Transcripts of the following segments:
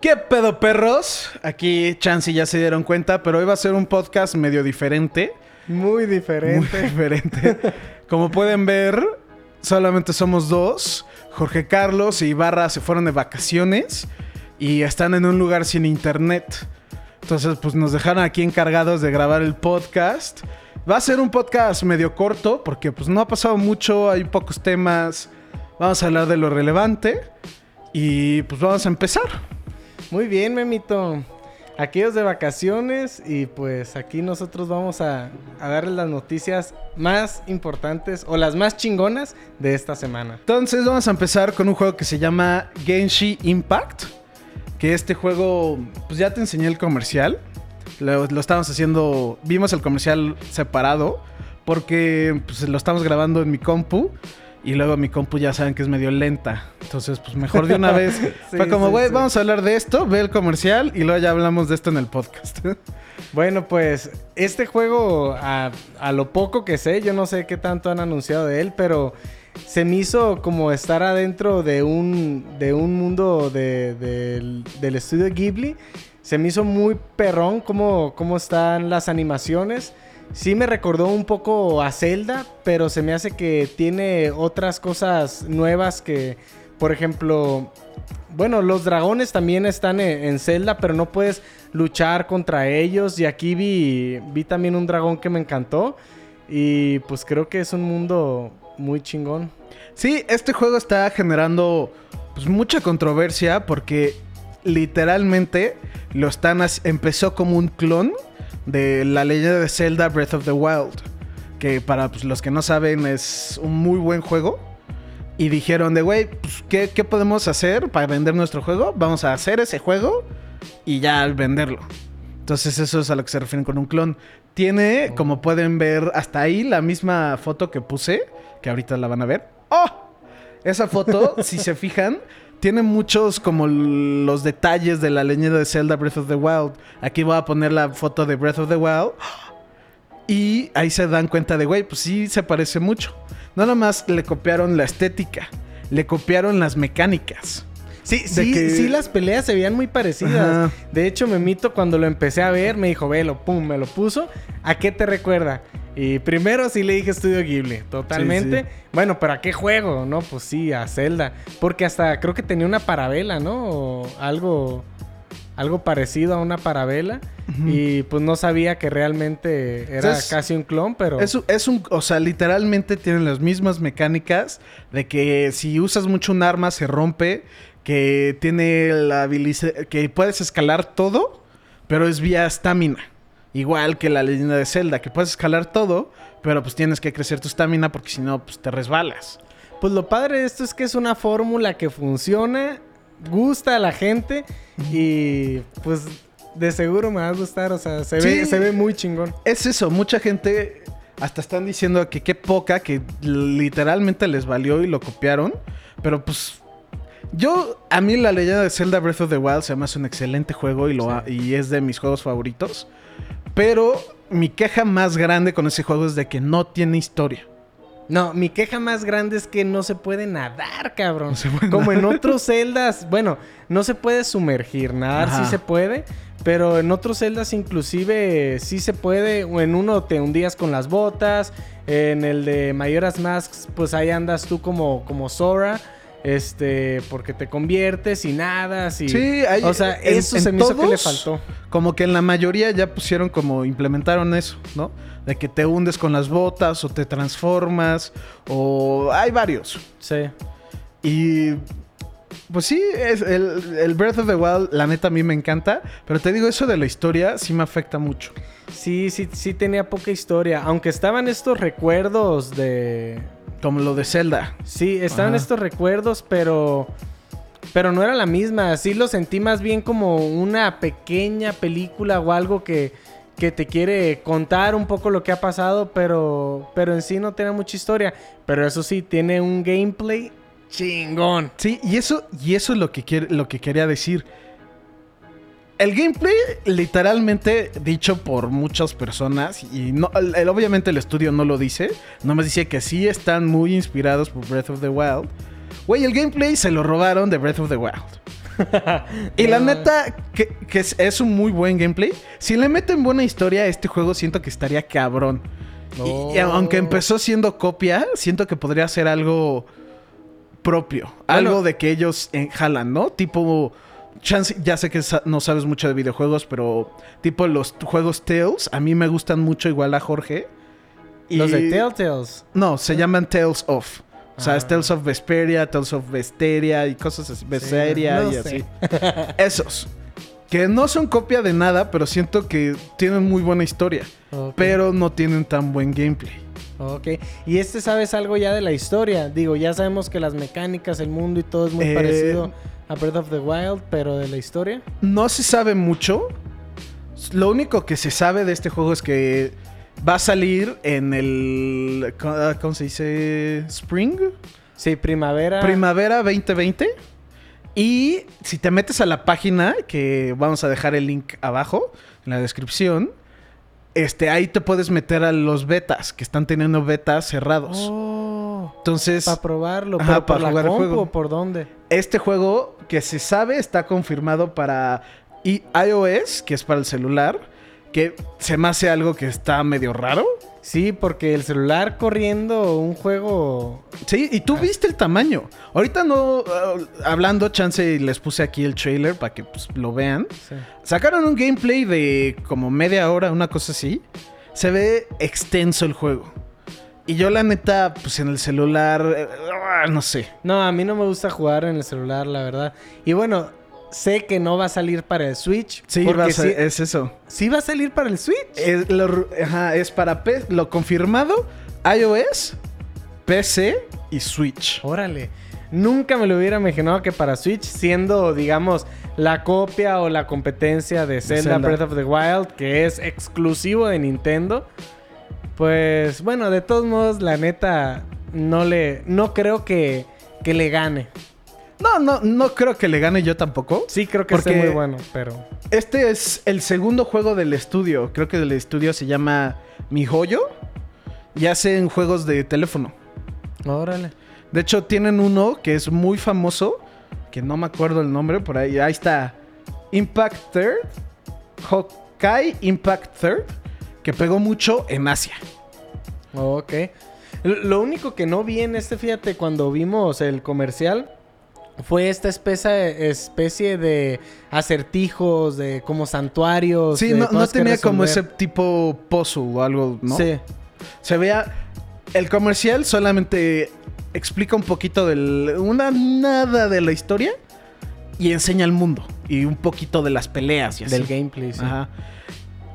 ¿Qué pedo, perros? Aquí Chansey ya se dieron cuenta, pero hoy va a ser un podcast medio diferente. Muy diferente. Muy diferente. Como pueden ver, solamente somos dos. Jorge Carlos y Ibarra se fueron de vacaciones y están en un lugar sin internet. Entonces, pues nos dejaron aquí encargados de grabar el podcast. Va a ser un podcast medio corto porque pues no ha pasado mucho, hay pocos temas. Vamos a hablar de lo relevante y pues vamos a empezar. Muy bien, Memito. Aquellos de vacaciones y pues aquí nosotros vamos a, darles las noticias más importantes o las más chingonas de esta semana. Entonces vamos a empezar con un juego que se llama Genshi Impact. Que este juego, pues ya te enseñé el comercial. Lo, lo estamos haciendo, vimos el comercial separado porque pues, lo estamos grabando en mi compu. Y luego mi compu ya saben que es medio lenta. Entonces, pues mejor de una vez. Sí, Fue como, güey, sí. vamos a hablar de esto, ve el comercial y luego ya hablamos de esto en el podcast. Bueno, pues este juego, a, a lo poco que sé, yo no sé qué tanto han anunciado de él, pero se me hizo como estar adentro de un, de un mundo de- del- del estudio Ghibli. Se me hizo muy perrón cómo, cómo están las animaciones. Sí me recordó un poco a Zelda, pero se me hace que tiene otras cosas nuevas que, por ejemplo, bueno, los dragones también están en, Zelda, pero no puedes luchar contra ellos. Y aquí vi, vi también un dragón que me encantó. Y pues creo que es un mundo muy chingón. Sí, este juego está generando pues, mucha controversia porque literalmente lo están empezó como un clon de la leyenda de Zelda Breath of the Wild, que para pues, los que no saben es un muy buen juego. Y dijeron de, güey, pues, ¿qué, qué podemos hacer para vender nuestro juego? Vamos a hacer ese juego y ya venderlo. Entonces eso es a lo que se refieren con un clon. Tiene, como pueden ver, hasta ahí la misma foto que puse, que ahorita la van a ver. ¡Oh! Esa foto, si se fijan, tiene muchos como los detalles de la leyenda de Zelda Breath of the Wild. Aquí voy a poner la foto de Breath of the Wild. Y ahí se dan cuenta de, güey, pues sí se parece mucho. No nomás le copiaron la estética, le copiaron las mecánicas. Sí, sí, que- sí, las peleas se veían muy parecidas. Ajá. De hecho, Memito, cuando lo empecé a ver, me dijo, velo, pum, me lo puso. ¿A qué te recuerda? Y primero sí le dije Estudio Ghibli, totalmente. Sí, sí. Bueno, pero ¿a qué juego? No, pues sí, a Zelda. Porque hasta creo que tenía una parabela, ¿no? O algo, algo parecido a una parabela. Y pues no sabía que realmente era Entonces, casi un clon, pero... Es, es un, o sea, literalmente tienen las mismas mecánicas de que si usas mucho un arma se rompe, que tiene la habilidad, que puedes escalar todo, pero es vía estamina. Igual que la leyenda de Zelda, que puedes escalar todo, pero pues tienes que crecer tu estamina porque si no, pues te resbalas. Pues lo padre de esto es que es una fórmula que funciona, gusta a la gente y pues de seguro me va a gustar, o sea, se, Sí. ve, se ve muy chingón. Es eso, mucha gente hasta están diciendo que qué poca, que literalmente les valió y lo copiaron, pero pues yo, a mí la leyenda de Zelda Breath of the Wild se me hace un excelente juego y, lo ha- y es de mis juegos favoritos, pero mi queja más grande con ese juego es de que no tiene historia. No, mi queja más grande es que no se puede nadar, cabrón. No se puede Como en otros celdas, bueno, no se puede sumergir, nadar Ajá. sí se puede, pero en otros celdas inclusive sí se puede. O En uno te hundías con las botas, en el de Mayoras Masks, pues ahí andas tú como, como Sora. Este, porque te conviertes y nadas y... Sí, hay- o sea, en- eso en se me hizo que le todos, faltó. Como que en la mayoría ya pusieron como implementaron eso, ¿no? De que te hundes con las botas o te transformas o hay varios. Sí. Y pues sí, es el, el Breath of the Wild, la neta a mí me encanta, pero te digo, eso de la historia sí me afecta mucho. Sí, sí, sí tenía poca historia. Aunque estaban estos recuerdos de... Como lo de Zelda. Sí, estaban Ajá. estos recuerdos, pero... Pero no era la misma. Sí lo sentí más bien como una pequeña película o algo que, que te quiere contar un poco lo que ha pasado, pero, pero en sí no tiene mucha historia. Pero eso sí, tiene un gameplay chingón. Sí, y eso, y eso es lo que, quiere, lo que quería decir. El gameplay, literalmente dicho por muchas personas, y no, el- el- obviamente el estudio no lo dice, nomás dice que sí están muy inspirados por Breath of the Wild. Güey, el gameplay se lo robaron de Breath of the Wild. Y la neta, que, que es, es un muy buen gameplay. Si le meten buena historia a este juego, siento que estaría cabrón. Y- Y, aunque empezó siendo copia, siento que podría ser algo propio. Bueno. algo de que ellos eh, jalan, ¿no? Tipo. Chance, ya sé que sa- no sabes mucho de videojuegos, pero tipo los juegos Tales, a mí me gustan mucho igual a Jorge. Los de Telltales. No, se llaman Tales of. O sea, es Ah. Tales of Vesperia, Tales of Vesteria y cosas así. Vesperia no y sé. así. Esos. Que no son copia de nada, pero siento que tienen muy buena historia. Pero no tienen tan buen gameplay. Ok. Y este sabes algo ya de la historia. Digo, ya sabemos que las mecánicas, el mundo y todo es muy Eh, parecido a Breath of the Wild, pero de la historia. No se sabe mucho. Lo único que se sabe de este juego es que va a salir en el. ¿Cómo se dice? Spring. Sí, primavera. Primavera 2020. Y si te metes a la página, que vamos a dejar el link abajo en la descripción, este, ahí te puedes meter a los betas, que están teniendo betas cerrados. Oh, Entonces, para probarlo. Ajá, ¿Pero por para jugar el juego. o por dónde? este juego que se sabe está confirmado para iOS, que es para el celular, que se me hace algo que está medio raro. Sí, porque el celular corriendo un juego. Sí, y tú viste el tamaño. Ahorita no, uh, hablando, chance, y les puse aquí el trailer para que pues, lo vean. Sí. Sacaron un gameplay de como media hora, una cosa así. Se ve extenso el juego. Y yo la neta, pues en el celular, eh, ah, no sé. No, a mí no me gusta jugar en el celular, la verdad. Y bueno, sé que no va a salir para el Switch. Sí, va a sí, es eso. sí va a salir para el Switch. Es, lo- ajá, es para P- lo confirmado, iOS, PC y Switch. Órale. Nunca me lo hubiera imaginado que para Switch, siendo, digamos, la copia o la competencia de Zelda, Zelda. Breath of the Wild, que es exclusivo de Nintendo, pues bueno, de todos modos, la neta, no le, no creo que, que le gane. No, no, no creo que le gane yo tampoco. Sí, creo que Porque- esté muy bueno, pero... Este es el segundo juego del estudio. Creo que el estudio se llama MiHoYo. Y hacen juegos de teléfono. Órale. De hecho, tienen uno que es muy famoso. Que no me acuerdo el nombre. Por ahí. Ahí está. Impact Third. Hokai Impact Third. Que pegó mucho en Asia. Ok. Lo único que no vi en este, fíjate, cuando vimos el comercial, fue esta especie, especie de acertijos, de como santuarios. Sí, de no, tenía como ese tipo puzzle o algo, ¿no? Sí. Se veía. El comercial solamente explica un poquito del. Una nada de la historia. Y enseña el mundo. Y un poquito de las peleas y así. Del gameplay, sí. Ajá.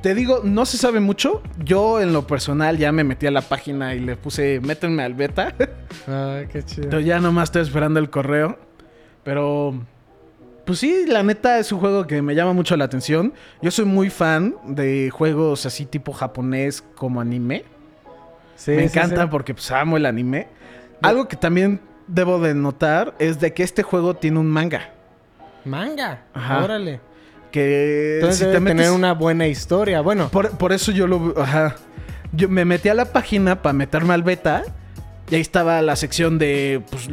Te digo, no se sabe mucho. Yo, en lo personal, ya me metí a la página y le puse métenme al beta. Ah, qué chido. Pero ya nomás estoy esperando el correo. Pero. Pues sí, la neta es un juego que me llama mucho la atención. Yo soy muy fan de juegos así tipo japonés como anime. Sí, me encanta sí. porque pues amo el anime. Algo que también debo de notar es de que este juego tiene un manga. Manga. Ajá. Órale. Que Entonces si debe te metes- tener una buena historia. Bueno, Por, por eso yo lo... Ajá. Yo me metí a la página para meterme al beta. Y ahí estaba la sección de pues,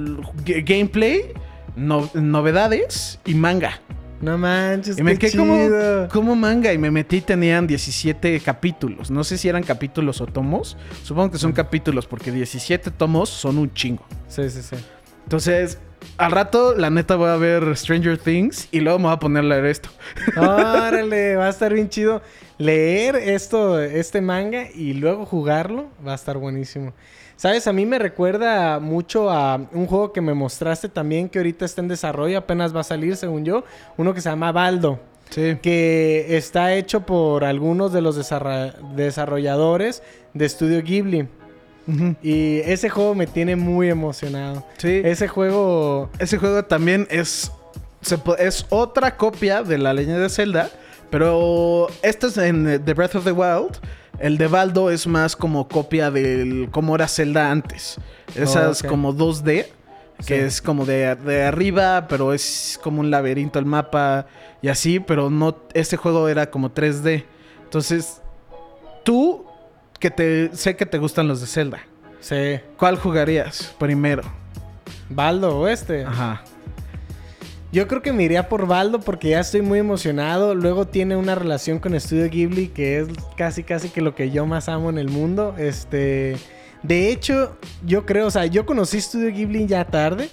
gameplay, no- novedades y manga. no manches, Y me qué quedé como, chido. como manga y me metí tenían 17 capítulos. No sé si eran capítulos o tomos. Supongo que son capítulos porque 17 tomos son un chingo. Sí, sí, sí. Entonces, al rato, la neta, voy a ver Stranger Things y luego me voy a poner a leer esto. Órale, va a estar bien chido. Leer esto, este manga y luego jugarlo va a estar buenísimo. Sabes, a mí me recuerda mucho a un juego que me mostraste también que ahorita está en desarrollo, apenas va a salir según yo, uno que se llama Baldo, Sí. que está hecho por algunos de los desarrolladores de Studio Ghibli. Y ese juego me tiene muy emocionado. Sí. Ese juego... Ese juego también es, se es otra copia de la leyenda de Zelda, pero este es en eh, The Breath of the Wild. El de Baldo es más como copia del cómo era Zelda antes. Esas Oh, como 2D, que Sí. es como de, de arriba, pero es como un laberinto el mapa y así, pero no, este juego era como 3D. Entonces, tú, que te sé que te gustan los de Zelda, Sí. ¿cuál jugarías primero? Baldo o este. Ajá. Yo creo que me iría por Baldo porque ya estoy muy emocionado. Luego tiene una relación con Studio Ghibli que es casi casi que lo que yo más amo en el mundo. Este, de hecho, yo creo, o sea, yo conocí Studio Ghibli ya tarde,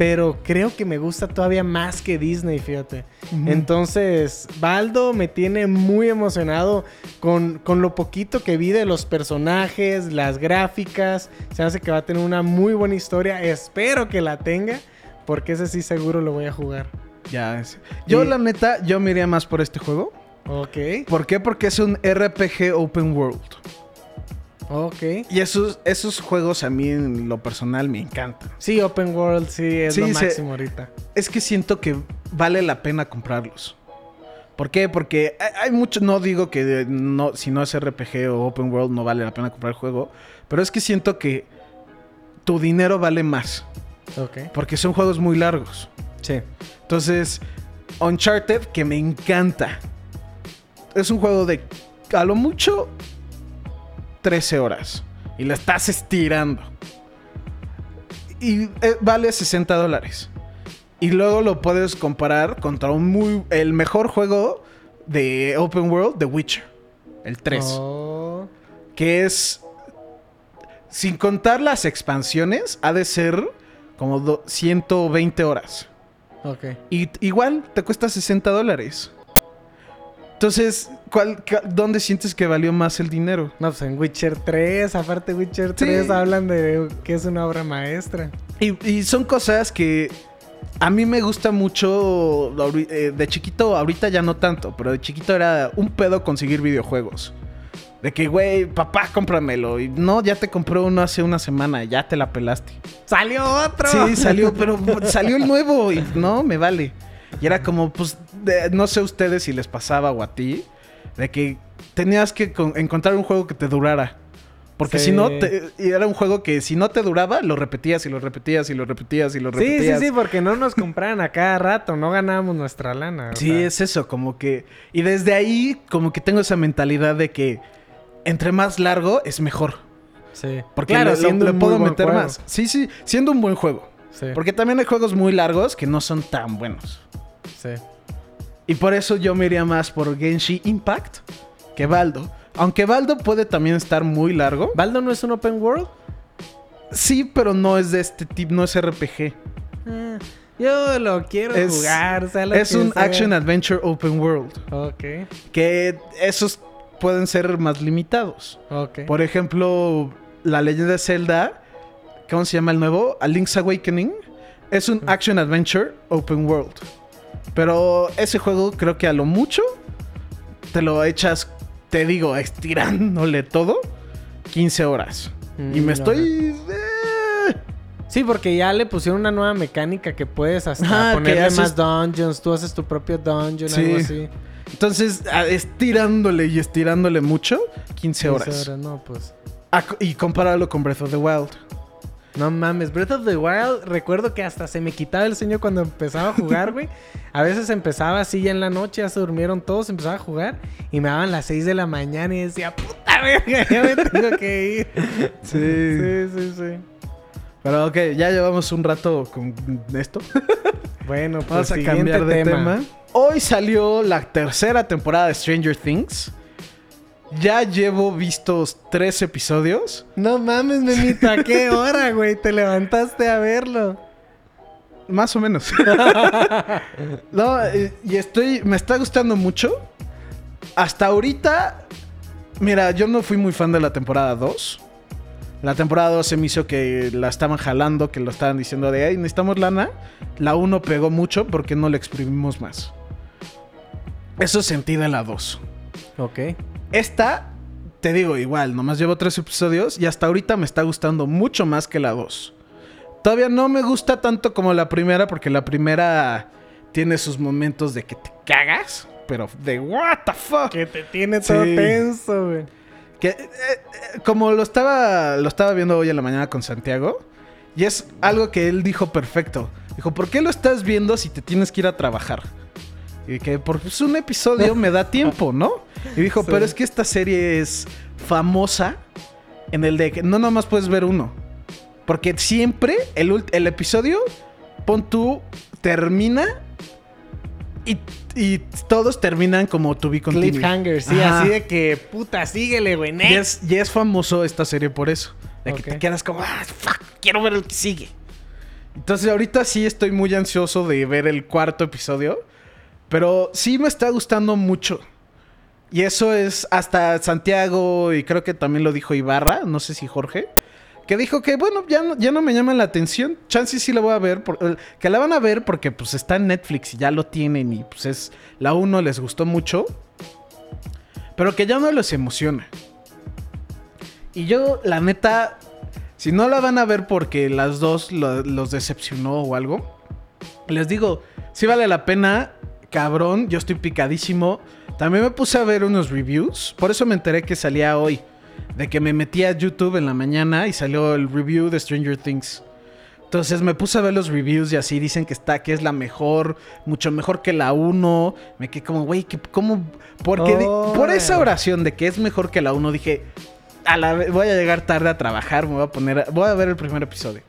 pero creo que me gusta todavía más que Disney, fíjate. Entonces, Baldo me tiene muy emocionado con, con, lo poquito que vi de los personajes, las gráficas. Se hace que va a tener una muy buena historia. Espero que la tenga. Porque ese sí seguro lo voy a jugar. Ya, es. Yo, la neta, yo me iría más por este juego. Ok. ¿Por qué? Porque es un RPG Open World. Ok. Y esos, esos juegos a mí en lo personal me encantan. Sí, Open World sí es Sí, lo se- máximo ahorita. Es que siento que vale la pena comprarlos. ¿Por qué? Porque hay, hay mucho, no digo que no, si no es RPG o Open World no vale la pena comprar el juego, pero es que siento que tu dinero vale más, Ok. porque son juegos muy largos. Sí. Entonces, Uncharted, que me encanta. Es un juego de, a lo mucho, 13 horas. Y la estás estirando. Y eh, vale 60 dólares. Y luego lo puedes comparar contra un muy, el mejor juego de Open World, The Witcher. El 3. Oh. Que es, sin contar las expansiones, ha de ser como do- 120 horas. Ok. Y igual te cuesta 60 dólares. Entonces, ¿cuál, ¿dónde sientes que valió más el dinero? No, pues en Witcher 3, aparte Witcher 3 hablan de que es una obra maestra. Y, y son cosas que a mí me gusta mucho. eh, De chiquito, ahorita ya no tanto, pero de chiquito era un pedo conseguir videojuegos. De que, güey, papá, cómpramelo. Y no, ya te compré uno hace una semana, ya te la pelaste. ¡Salió otro! Sí, salió, pero salió el nuevo y no, me vale. Y era como, pues, de- no sé ustedes si les pasaba o a ti, de que tenías que con- encontrar un juego que te durara. Porque Sí. si no, te- y era un juego que si no te duraba, lo repetías y lo repetías y lo repetías y lo Sí, sí, repetías. sí, porque no nos compraran a cada rato, no ganábamos nuestra lana. Sí, es eso, como que... Y desde ahí, como que tengo esa mentalidad de que entre más largo es mejor. Sí. Porque claro, lo- siendo le un puedo meter juego. más. Sí, sí, siendo un buen juego. Sí, Porque también hay juegos muy largos que no son tan buenos. sí. Y por eso yo me iría más por Genshi Impact que Baldo. Aunque Baldo puede también estar muy largo. ¿Baldo no es un open world? Sí, pero no es de este tipo, no es RPG. Ah, yo lo quiero Es- jugar. o sea, lo Es un sea. Action Adventure Open World. Ok, Que esos pueden ser más limitados. ok. Por ejemplo, la leyenda de Zelda, ¿cómo se llama el nuevo? A Link's Awakening. Es un Action Adventure Open World. Pero ese juego creo que a lo mucho te lo echas, te digo, estirándole todo, 15 horas. y Mm, me ajá. estoy... eh, Sí, porque ya le pusieron una nueva mecánica que puedes hasta que ponerle haces- más dungeons. Tú haces tu propio dungeon, Sí. algo así. Entonces, estirándole y estirándole mucho, 15 horas. 15 No, pues. Ah, y compáralo con Breath of the Wild. No mames, Breath of the Wild, recuerdo que hasta se me quitaba el sueño cuando empezaba a jugar, güey. A veces empezaba así ya en la noche, ya se durmieron todos, empezaba a jugar y me daban las 6 de la mañana y decía, puta verga, ya me tengo que ir. Sí, sí, sí. Pero ok, ya llevamos un rato con esto. Bueno, pues Vamos a cambiar de tema. Hoy salió la tercera temporada de Stranger Things. Ya llevo vistos tres episodios. No mames, Memito, ¿a qué hora, güey? Te levantaste a verlo. Más o menos. no, eh, y estoy. Me está gustando mucho. Hasta ahorita. Mira, yo no fui muy fan de la temporada 2. La temporada 2 se me hizo que la estaban jalando, que lo estaban diciendo de, ay, necesitamos lana. La 1 pegó mucho porque no le exprimimos más. Eso sentí de la 2. Ok. Esta, te digo igual, nomás llevo tres episodios y hasta ahorita me está gustando mucho más que la 2. Todavía no me gusta tanto como la primera porque la primera tiene sus momentos de que te cagas, pero de what the fuck. Que te tiene todo Sí. tenso, güey. Que, eh, eh, como lo estaba, lo estaba viendo hoy en la mañana con Santiago, y es algo que él dijo perfecto. Dijo, ¿por qué lo estás viendo si te tienes que ir a trabajar? Y que por pues, un episodio me da tiempo, ¿no? Y dijo, Sí. pero es que esta serie es famosa en el de que no nomás puedes ver uno. Porque siempre el, el episodio, pon tú, termina y, y todos terminan como To Be Continued. Cliffhanger, sí, Ajá. así de que puta, síguele, güey. Y next. es, es famoso esta serie por eso. De que te quedas como, ah, fuck, quiero ver el que sigue. Entonces ahorita sí estoy muy ansioso de ver el cuarto episodio. Pero sí me está gustando mucho. Y eso es hasta Santiago y creo que también lo dijo Ibarra, no sé si Jorge. Que dijo que, bueno, ya no, ya no me llama la atención. Chance sí la voy a ver. por- eh, que la van a ver porque pues está en Netflix y ya lo tienen. Y pues es... La 1 les gustó mucho. Pero que ya no les emociona. Y yo, la neta, si no la van a ver porque las dos lo- los decepcionó o algo, les digo, sí vale la pena, cabrón, yo estoy picadísimo. También me puse a ver unos reviews, por eso me enteré que salía hoy, de que me metí a YouTube en la mañana y salió el review de Stranger Things. Entonces me puse a ver los reviews y así dicen que está, que es la mejor, mucho mejor que la 1. Me quedé como, güey, ¿qué- ¿cómo? Porque por esa oración de que es mejor que la 1, dije, a la voy a llegar tarde a trabajar, me voy a poner, voy a ver el primer episodio.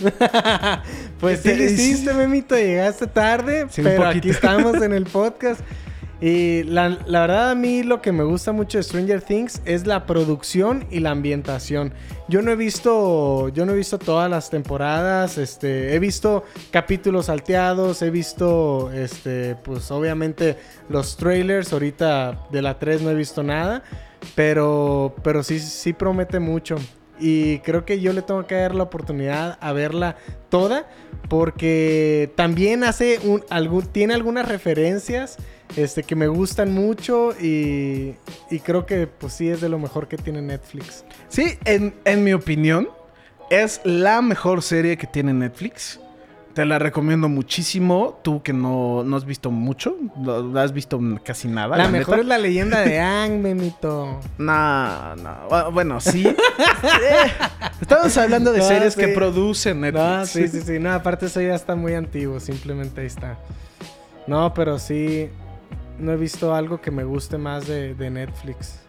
Pues sí, lo hiciste, Memito. Llegaste tarde, Sí, pero aquí estamos en el podcast. Y la, la verdad a mí lo que me gusta mucho de Stranger Things es la producción y la ambientación. Yo no he visto, yo no he visto todas las temporadas, este, he visto capítulos salteados, he visto, este, pues obviamente los trailers. Ahorita de la 3 no he visto nada, pero, pero sí, sí promete mucho. Y creo que yo le tengo que dar la oportunidad a verla toda. Porque también hace un, tiene algunas referencias este, que me gustan mucho. Y, y creo que pues sí es de lo mejor que tiene Netflix. Sí, en, en mi opinión, es la mejor serie que tiene Netflix. Te la recomiendo muchísimo. Tú que no, no has visto mucho, no, has visto casi nada. la mejor neta. es la leyenda de Ang, Memito. No, no. Bu- Bueno, sí. Eh, Estamos hablando de No, series sí. que producen Netflix. No, sí, sí, sí. No, aparte eso ya está muy antiguo. Simplemente ahí está. No, pero sí. No he visto algo que me guste más de, de Netflix.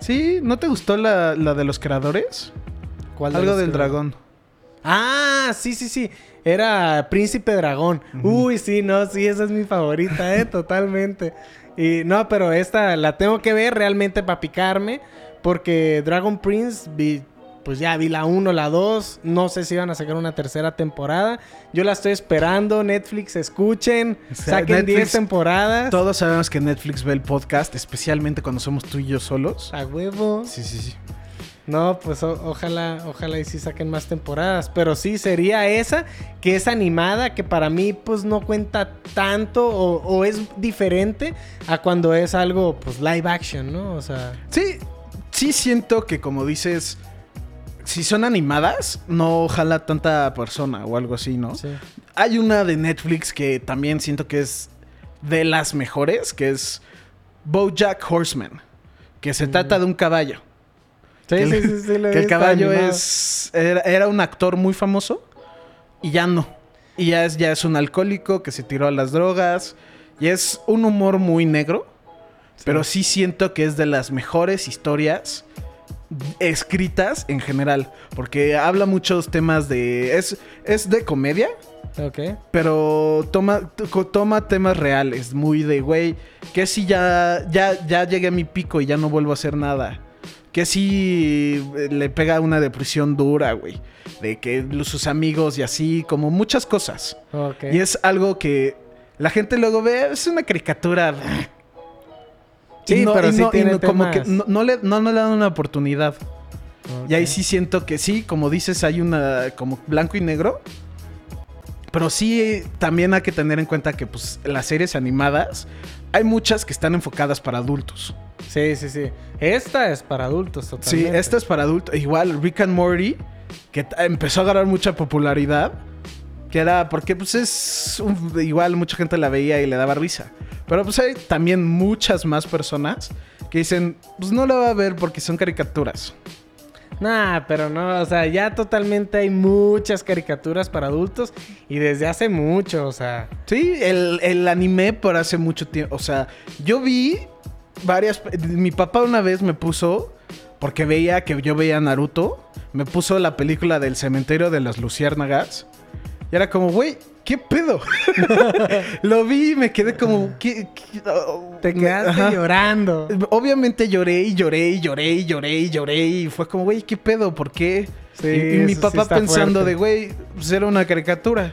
Sí, ¿no te gustó la, la de los creadores? ¿Cuál de Algo los del dragón. Ah, sí, sí, sí. Era Príncipe Dragón. Uy, sí, no, sí, esa es mi favorita, eh, totalmente. Y no, pero esta la tengo que ver realmente para picarme. Porque Dragon Prince vi. Pues ya vi la 1, la 2. No sé si van a sacar una tercera temporada. Yo la estoy esperando. Netflix, escuchen. O sea, Saquen 10 Netflix- temporadas. Todos sabemos que Netflix ve el podcast, especialmente cuando somos tú y yo solos. A huevo. Sí, sí, sí. No, pues o- ojalá, ojalá y sí saquen más temporadas. Pero sí, sería esa, que es animada, que para mí pues no cuenta tanto o, o es diferente a cuando es algo pues live action, ¿no? O sea, Sí, sí siento que como dices, si son animadas, no jala tanta persona o algo así, ¿no? sí. Hay una de Netflix que también siento que es de las mejores, que es BoJack Horseman, que se trata de un caballo. Sí, Que el- sí, sí, sí, lo he que el caballo animado. es era, era un actor muy famoso y ya no. Y ya es, ya es un alcohólico que se tiró a las drogas y es un humor muy negro, pero sí siento que es de las mejores historias escritas en general, porque habla muchos temas de es es de comedia, Ok. pero toma, to- toma temas reales, muy de, güey, que si ya, ya, ya llegué a mi pico y ya no vuelvo a hacer nada. Que si eh, le pega una depresión dura, güey. De que sus amigos y así, como muchas cosas. Y es algo que la gente luego ve, es una caricatura. Sí, no- pero sí no- tiene no- como que no, le, no, le dan una oportunidad. Y ahí sí siento que sí, como dices, hay una como blanco y negro. Pero sí también hay que tener en cuenta que pues las series animadas hay muchas que están enfocadas para adultos. Sí, sí, sí. Esta es para adultos Sí, totalmente. esta es para adultos. Igual Rick and Morty que empezó a agarrar mucha popularidad, que era porque pues es un- igual mucha gente la veía y le daba risa. Pero pues hay también muchas más personas que dicen, pues no la va a ver porque son caricaturas. Nah, pero no, o sea, ya totalmente hay muchas caricaturas para adultos y desde hace mucho, o sea. Sí, el, el anime por hace mucho tiempo. O sea, yo vi varias. Mi papá una vez me puso, porque veía que yo veía Naruto, me puso la película del cementerio de las luciérnagas. Y era como, güey, ¿qué pedo? lo vi y me quedé como, ¿qué? qué? Oh, Te quedaste Ajá. llorando. Obviamente lloré y lloré y lloré y lloré y lloré y fue como, güey, ¿qué pedo? ¿Por qué? Sí, y, y mi sí papá pensando fuerte. de, güey, pues era una caricatura.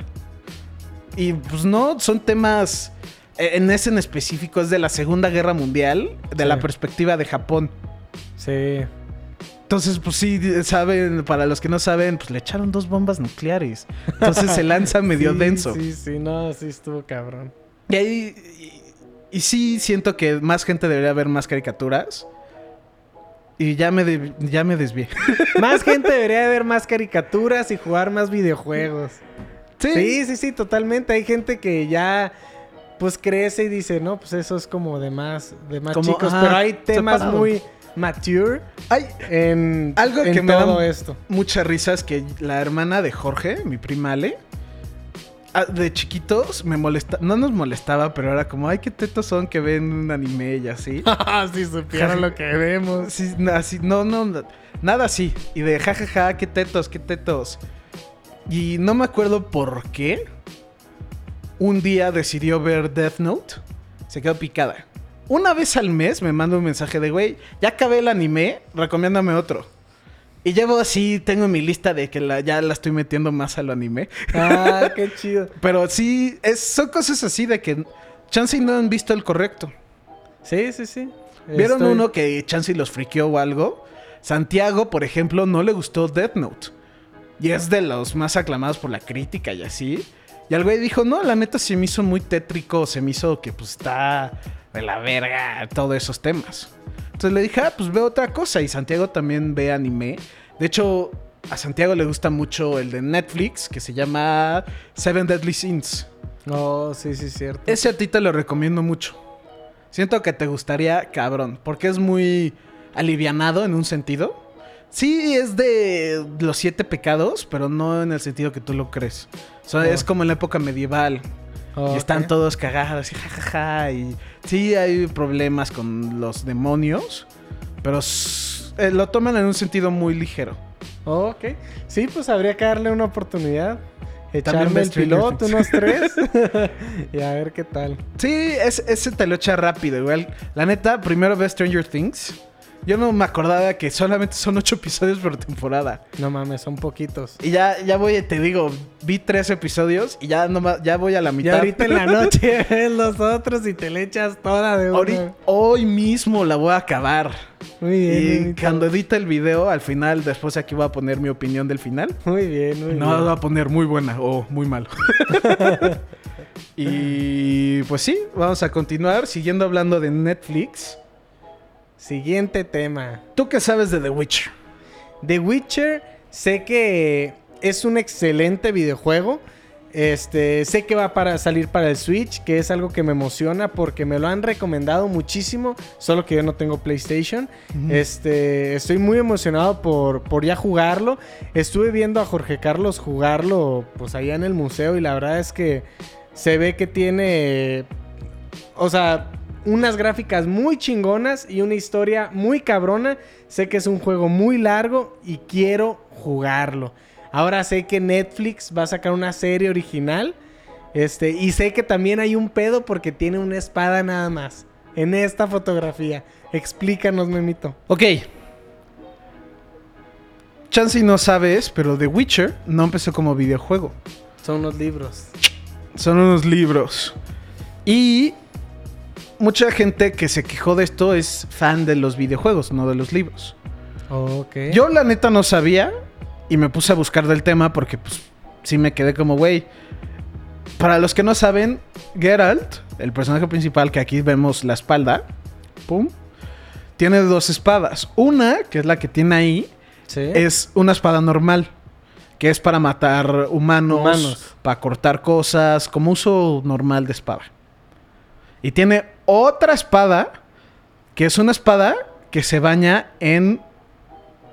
Y pues no, son temas, en ese en específico es de la Segunda Guerra Mundial, de Sí. la perspectiva de Japón. Sí. Entonces, pues sí, saben, para los que no saben, pues le echaron dos bombas nucleares. Entonces se lanza medio Sí, denso. Sí, sí, no, sí estuvo cabrón. Y ahí. Y, y sí siento que más gente debería ver más caricaturas. Y ya me, de- ya me desvié. Más gente debería ver más caricaturas y jugar más videojuegos. Sí, sí, sí, totalmente. Hay gente que ya pues crece y dice, no, pues eso es como de más, de más Como, chicos. ajá, pero hay temas separado. muy mature Hay en, Algo en que me da todo esto. mucha risa es que la hermana de Jorge, mi prima Ale, ah, de chiquitos me molesta, no nos molestaba, pero era como, ay, qué tetos son que ven un anime y así. si supieran lo que vemos. Sí, así, no, no, no, nada así. Y de jajaja, qué tetos, qué tetos. Y no me acuerdo por qué. Un día decidió ver Death Note. Se quedó picada. Una vez al mes me manda un mensaje de, güey, ya acabé el anime, recomiéndame otro. Y llevo así, tengo mi lista de que la- ya la estoy metiendo más al anime. Ah, qué chido. Pero sí, es, son cosas así de que chance y no han visto el correcto. Sí, sí, sí. ¿Vieron Estoy- uno que Chansey los friqueó o algo? Santiago, por ejemplo, no le gustó Death Note. Y es de los más aclamados por la crítica y así. Y el güey dijo, no, la neta se me hizo muy tétrico, se me hizo que pues está de la verga todos esos temas. Entonces le dije, ah, pues ve otra cosa. Y Santiago también ve anime. De hecho, a Santiago le gusta mucho el de Netflix, que se llama Seven Deadly Sins. Oh, sí, sí, cierto. Ese a ti te lo recomiendo mucho. Siento que te gustaría, cabrón, porque es muy alivianado en un sentido. Sí, es de los siete pecados, pero no en el sentido que tú lo crees. O sea, Oh. es como en la época medieval. Oh, Y están todos cagados y jajaja. Y sí hay problemas con los demonios, pero eh, lo toman en un sentido muy ligero. Oh, ok. Sí, pues habría que darle una oportunidad. Echarme el piloto, unos tres. y a ver qué tal. Sí, es- ese te lo echa rápido, igual. La neta, primero ve Stranger Things. Yo no me acordaba que solamente son ocho episodios por temporada. No mames, son poquitos. Y ya, ya voy, te digo, vi tres episodios y ya, no, ya voy a la Y mitad. ahorita en la noche ves los otros y te le echas toda de una. hoy mismo la voy a acabar. Muy bien, Y cuando edite el video, al final, después aquí voy a poner mi opinión del final. Muy bien, muy No bien. voy a poner muy buena o muy malo. y pues sí, vamos a continuar siguiendo hablando de Netflix. Siguiente tema. ¿Tú qué sabes de The Witcher? The Witcher, sé que es un excelente videojuego. Este, sé que va para salir para el Switch, que es algo que me emociona porque me lo han recomendado muchísimo, solo que yo no tengo PlayStation. Este, estoy muy emocionado por, por ya jugarlo. Estuve viendo a Jorge Carlos jugarlo pues allá en el museo y la verdad es que se ve que tiene o sea, unas gráficas muy chingonas y una historia muy cabrona. Sé que es un juego muy largo y quiero jugarlo. Ahora sé que Netflix va a sacar una serie original. Este, y sé que también hay un pedo porque tiene una espada nada más. En esta fotografía. Explícanos, Memito. Ok. Chansey no sabes, pero The Witcher no empezó como videojuego. Son unos libros. Son unos libros. Y mucha gente que se quejó de esto es fan de los videojuegos, no de los libros. Ok. Yo la neta no sabía y me puse a buscar del tema porque pues sí me quedé como, güey. Para los que no saben, Geralt, el personaje principal que aquí vemos la espalda, pum, tiene dos espadas. Una, que es la que tiene ahí, Sí. es una espada normal, que es para matar humanos, Humanos. para cortar cosas, como uso normal de espada. Y tiene otra espada, que es una espada que se baña en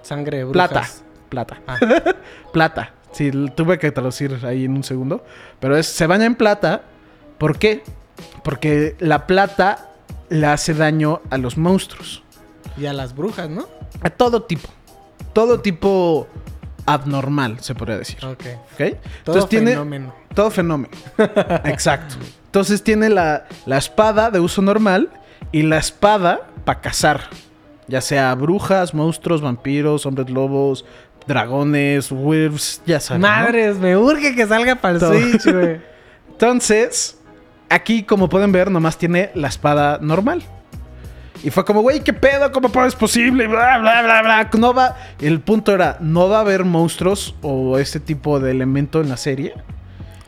Sangre de plata. brujas. Plata. Ah. plata. Sí, tuve que traducir ahí en un segundo. Pero es, se baña en plata. ¿Por qué? Porque la plata le hace daño a los monstruos. Y a las brujas, ¿no? A todo tipo. Todo tipo abnormal, se podría decir. Ok. ¿Ok? Todo fenómeno. Todo fenómeno. Exacto. Entonces tiene la, la espada de uso normal y la espada para cazar. Ya sea brujas, monstruos, vampiros, hombres lobos, dragones, wolves, ya sabes. ¿no? Madres, me urge que salga para el. Switch, güey. Entonces, aquí como pueden ver, nomás tiene la espada normal. Y fue como, güey, ¿qué pedo? ¿Cómo es posible? Bla, bla, bla, bla. No va... El punto era, no va a haber monstruos o este tipo de elemento en la serie.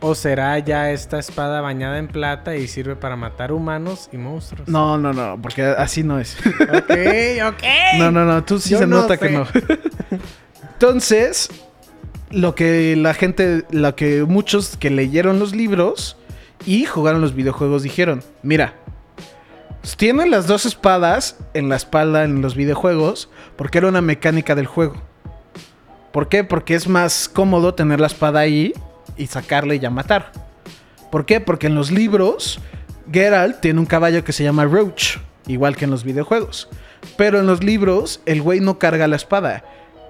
¿O será ya esta espada bañada en plata y sirve para matar humanos y monstruos? No, no, no, porque así no es. Ok, ok. No, no, no, tú sí Yo se no nota que no. Entonces, lo que la gente, lo que muchos que leyeron los libros y jugaron los videojuegos dijeron, mira, tienen las dos espadas en la espalda en los videojuegos porque era una mecánica del juego. ¿Por qué? Porque es más cómodo tener la espada ahí y sacarla y ya matar. ¿Por qué? Porque en los libros Geralt tiene un caballo que se llama Roach, igual que en los videojuegos. Pero en los libros el güey no carga la espada.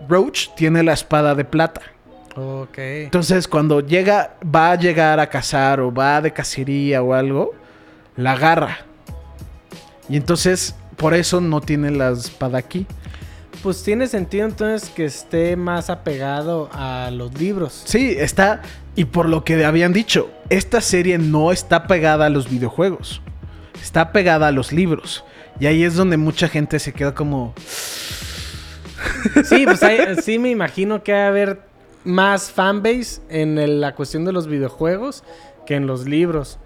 Roach tiene la espada de plata. Ok. Entonces cuando llega, va a llegar a cazar o va de cacería o algo, la agarra. Y entonces por eso no tiene la espada aquí. Pues tiene sentido entonces que esté más apegado a los libros. Sí, está. Y por lo que habían dicho, esta serie no está pegada a los videojuegos. Está pegada a los libros. Y ahí es donde mucha gente se queda como. Sí, pues hay- sí me imagino que va a haber más fanbase en el- la cuestión de los videojuegos que en los libros.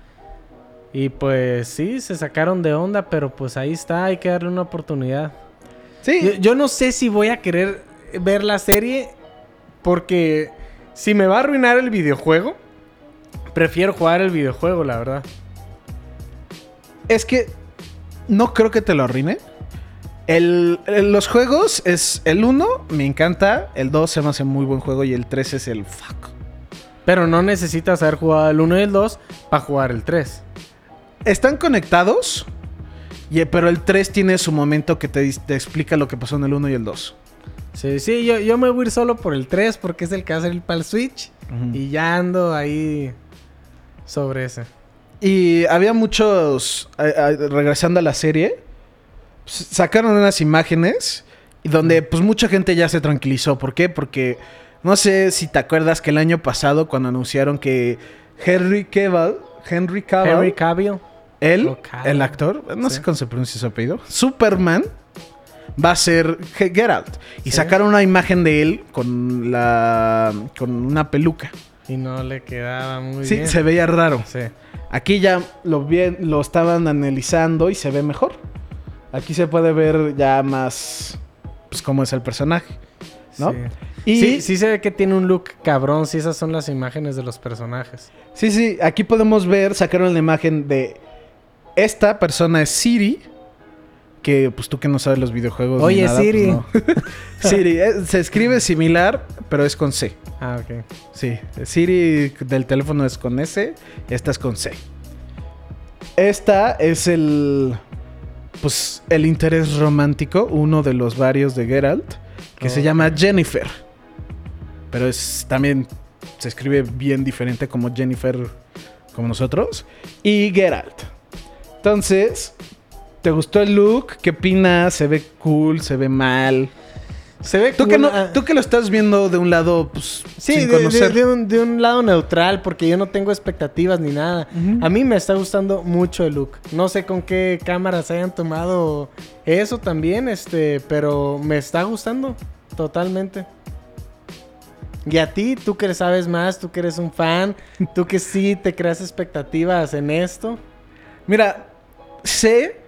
Y pues sí, se sacaron de onda, pero pues ahí está, hay que darle una oportunidad. Yo, Sí, yo no sé si voy a querer ver la serie porque si me va a arruinar el videojuego, prefiero jugar el videojuego, la verdad. es que no creo que te lo arruine. El, el- los juegos es el 1, me encanta. El 2 se me hace muy buen juego y el 3 es el fuck. Pero no necesitas haber jugado el 1 y el 2 para jugar el 3. Están conectados, y- pero el 3 tiene su momento que te, explica lo que pasó en el 1 y el 2. Sí, sí, yo, yo me voy a ir solo por el 3 porque es el que va a salir para el Switch. Y ya ando ahí sobre ese. Y había muchos, eh, eh, regresando a la serie, sacaron unas imágenes donde pues mucha gente ya se tranquilizó. ¿Por qué? Porque no sé si te acuerdas que el año pasado cuando anunciaron que Henry Cavill, Henry Cavill, Henry Cavill. Él, el actor, no Sí. sé cómo se pronuncia su apellido, Superman, va a ser Ge- Geralt. Y Sí. sacaron una imagen de él con la con una peluca. Y no le quedaba muy Sí, bien. se veía raro. Sí. Aquí ya lo, bien, lo estaban analizando y se ve mejor. Aquí se puede ver ya más pues cómo es el personaje, ¿no? Sí. Y Sí, sí se ve que tiene un look cabrón, si esas son las imágenes de los personajes. sí, sí, aquí podemos ver, sacaron la imagen de esta persona es Siri, que pues tú que no sabes los videojuegos. ni Oye, nada, pues, Siri. no. Siri, eh, se escribe similar, pero es con C. Ah, ok. Sí, Siri del teléfono es con S, esta es con C. Esta es el pues el interés romántico, uno de los varios de Geralt, que se Oh. llama Jennifer. Pero es también se escribe bien diferente como Jennifer como nosotros y Geralt. Entonces, ¿te gustó el look? ¿Qué opinas? ¿Se ve cool? ¿Se ve mal? Se ve Tú cool, que, no, tú que lo estás viendo de un lado, pues, Sí, sin de, de- conocer. de un, de un lado neutral, porque yo no tengo expectativas ni nada. A mí me está gustando mucho el look. No sé con qué cámaras hayan tomado eso también, este, pero me está gustando totalmente. Y a ti, tú que sabes más, tú que eres un fan, tú que sí te creas expectativas en esto. Mira, sé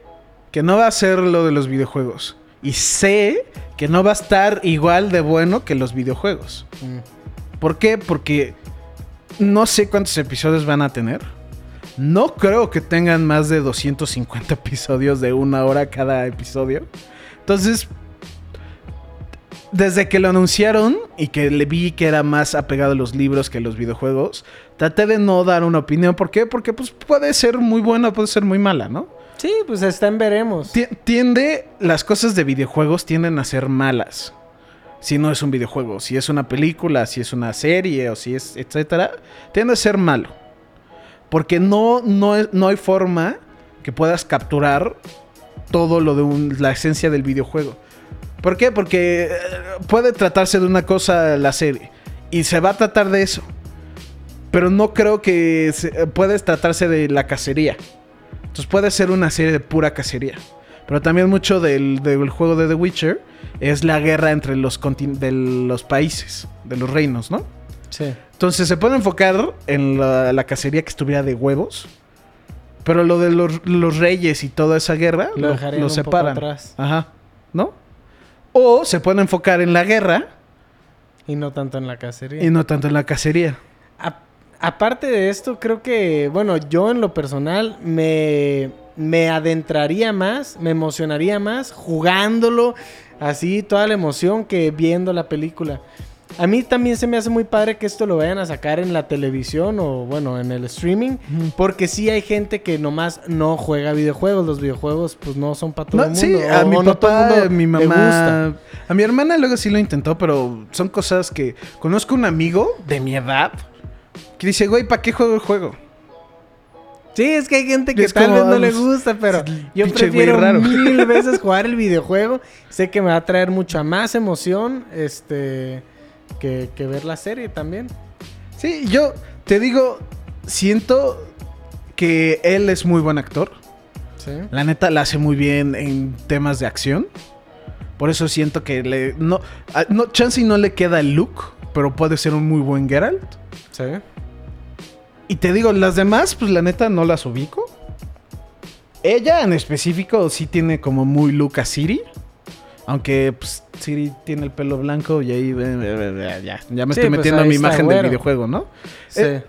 que no va a ser lo de los videojuegos. Y sé que no va a estar igual de bueno que los videojuegos. Mm. ¿Por qué? Porque no sé cuántos episodios van a tener. No creo que tengan más de 250 episodios de una hora cada episodio. Entonces, desde que lo anunciaron y que le vi que era más apegado a los libros que a los videojuegos, traté de no dar una opinión. ¿Por qué? Porque pues, puede ser muy buena, puede ser muy mala, ¿no? Sí, pues está en veremos. Ti- Tiende, las cosas de videojuegos tienden a ser malas. si no es un videojuego. Si es una película, si es una serie o si es etcétera, tiende a ser malo. Porque no, no, no hay forma que puedas capturar todo lo de un- la esencia del videojuego. ¿Por qué? Porque eh, puede tratarse de una cosa la serie y se va a tratar de eso. Pero no creo que se- puede tratarse de la cacería. Entonces puede ser una serie de pura cacería. Pero también mucho del, del juego de The Witcher es la guerra entre los, de los países, de los reinos, ¿no? Sí. Entonces se puede enfocar en la, la cacería que estuviera de huevos. Pero lo de los, los reyes y toda esa guerra Lo lo, un poco separan. atrás. Ajá. ¿No? O se puede enfocar en la guerra Y no tanto en la cacería. y no tanto en la cacería. A- aparte de esto, creo que, bueno, yo en lo personal me, me adentraría más, me emocionaría más jugándolo, así, toda la emoción que viendo la película. A mí también se me hace muy padre que esto lo vayan a sacar en la televisión o, bueno, en el streaming, porque sí hay gente que nomás no juega videojuegos. Los videojuegos, pues, no son para todo No, el mundo. sí, o- a mi o no papá, mundo mi mamá, gusta. a mi hermana luego sí lo intentó, pero son cosas que conozco un amigo de mi edad que dice, güey, ¿para qué juego el juego? Sí, es que hay gente que Es tal vez no le gusta, pero yo prefiero raro. mil veces jugar el videojuego. Sé que me va a traer mucha más emoción este, que, que ver la serie también. Sí, yo te digo, siento que él es muy buen actor. Sí. La neta la hace muy bien en temas de acción. Por eso siento que le. No, no, chance y no le queda el look, pero puede ser un muy buen Geralt. Sí. Y te digo, las demás, pues la neta no las ubico. Ella en específico sí tiene como muy look a Siri. Aunque pues, Siri tiene el pelo blanco y ahí eh, eh, ya, ya me Sí, estoy pues, metiendo a ahí mi imagen güero. del videojuego, ¿no? Sí. Eh,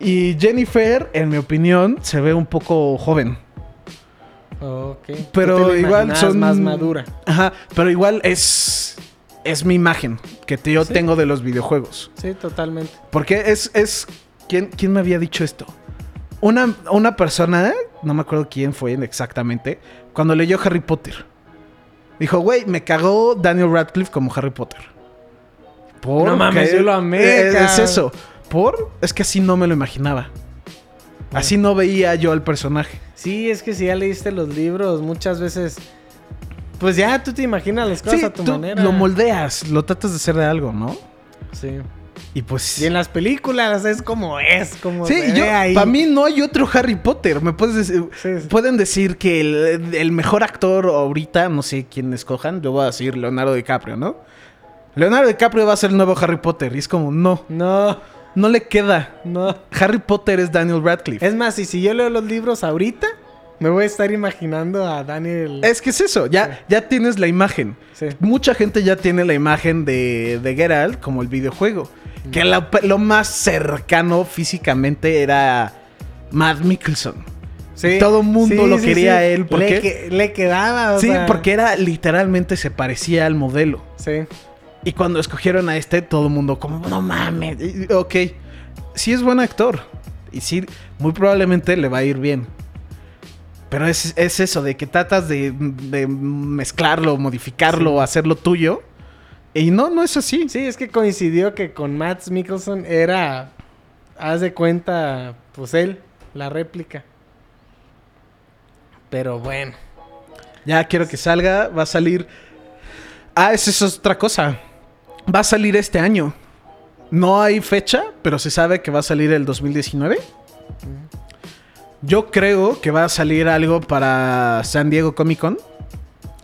Y Jennifer, en mi opinión, se ve un poco joven. ok. Pero igual son más madura. Ajá, pero igual es es mi imagen que yo Sí. tengo de los videojuegos. Sí, totalmente. Porque es es ¿quién, quién me había dicho esto? Una, una persona, no me acuerdo quién fue exactamente, cuando leyó Harry Potter. Dijo, güey, me cagó Daniel Radcliffe como Harry Potter. ¿Por No mames, yo lo amé, Es, eso. ¿Por? Es que así no me lo imaginaba. Así no veía yo al personaje. Sí, es que si ya leíste los libros, muchas veces. Pues ya tú te imaginas las cosas Sí, a tu tú manera. lo moldeas, lo tratas de hacer de algo, ¿no? Sí. Y pues... Y en las películas es como es, como Sí, yo, para mí no hay otro Harry Potter. Me puedes decir, Sí, sí. pueden decir que el, el mejor actor ahorita, no sé quién escojan, yo voy a decir Leonardo DiCaprio, ¿no? Leonardo DiCaprio va a ser el nuevo Harry Potter y es como no, No, no le queda. no. Harry Potter es Daniel Radcliffe. Es más, y si yo leo los libros ahorita, me voy a estar imaginando a Daniel. Es que es eso, ya, ya tienes la imagen. Mucha gente ya tiene la imagen de, de Geralt como el videojuego. Que lo más cercano físicamente era Matt Mikkelsen. Sí. Todo mundo lo quería a él, ¿por le, qué? que- le quedaba, o Sí, sea, porque era literalmente se parecía al modelo. Sí. Y cuando escogieron a este, todo el mundo como, no mames. Ok, sí es buen actor. Y sí, muy probablemente le va a ir bien. Pero es, es eso, de que tratas de, de mezclarlo, modificarlo, Sí. hacerlo tuyo. Y no, no es así. Sí, es que coincidió que con Matt Mikkelsen era, haz de cuenta, pues él, la réplica. Pero bueno. Ya quiero que salga, va a salir. Ah, esa es otra cosa. Va a salir este año. No hay fecha, pero se sabe que va a salir el 2019. Yo creo que va a salir algo para San Diego Comic Con.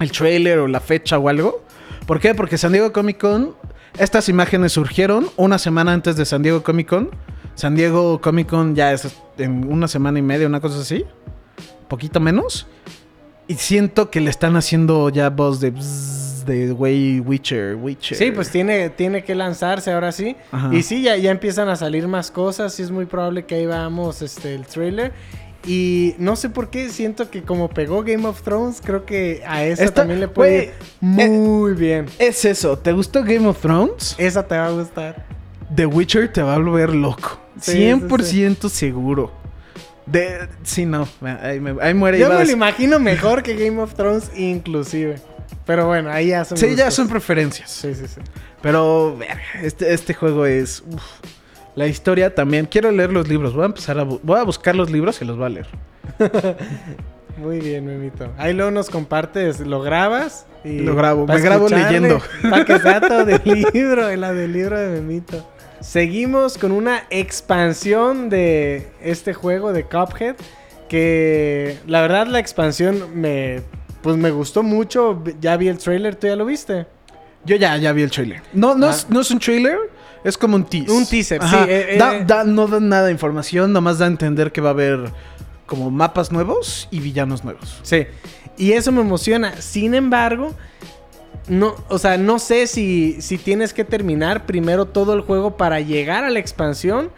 El trailer o la fecha o algo. ¿Por qué? Porque San Diego Comic Con. Estas imágenes surgieron una semana antes de San Diego Comic Con. San Diego Comic Con ya es en una semana y media, una cosa así. Poquito menos. Y siento que le están haciendo ya voz de bzz, de güey Witcher, Witcher. Sí, pues tiene, tiene que lanzarse ahora sí. Ajá. Y sí, ya, ya empiezan a salir más cosas. Sí, es muy probable que ahí veamos este, el trailer. Y no sé por qué, siento que como pegó Game of Thrones, creo que a esa Esta- también le puede ir güey, muy bien. Es eso. ¿Te gustó Game of Thrones? Esa te va a gustar. The Witcher te va a volver loco. Sí, sí, 100% seguro. De, sí, no. Ahí, me- ahí muere. Yo me lo imagino mejor que Game of Thrones, inclusive. Pero bueno, ahí ya son Sí, ya son preferencias. Sí, sí, sí. Pero este, este juego es... uf. La historia también. Quiero leer los libros. Voy a empezar a... bu- Voy a buscar los libros y los voy a leer. Muy bien, Memito. Ahí luego nos compartes, lo grabas y... Lo grabo, me grabo leyendo. Para que sea todo del libro, la del libro de Memito. Seguimos con una expansión de este juego de Cuphead. Que la verdad la expansión me... Pues me gustó mucho. Ya vi el trailer, ¿tú ya lo viste? Yo ya, ya vi el trailer. No, no, Ah. es, no es un trailer, es como un teaser. Un teaser, Ajá. sí, eh, Da- eh. da- no da nada de información, nomás da a entender que va a haber como mapas nuevos y villanos nuevos. Sí. Y eso me emociona. Sin embargo, no, o sea, no sé si, si tienes que terminar primero todo el juego para llegar a la expansión.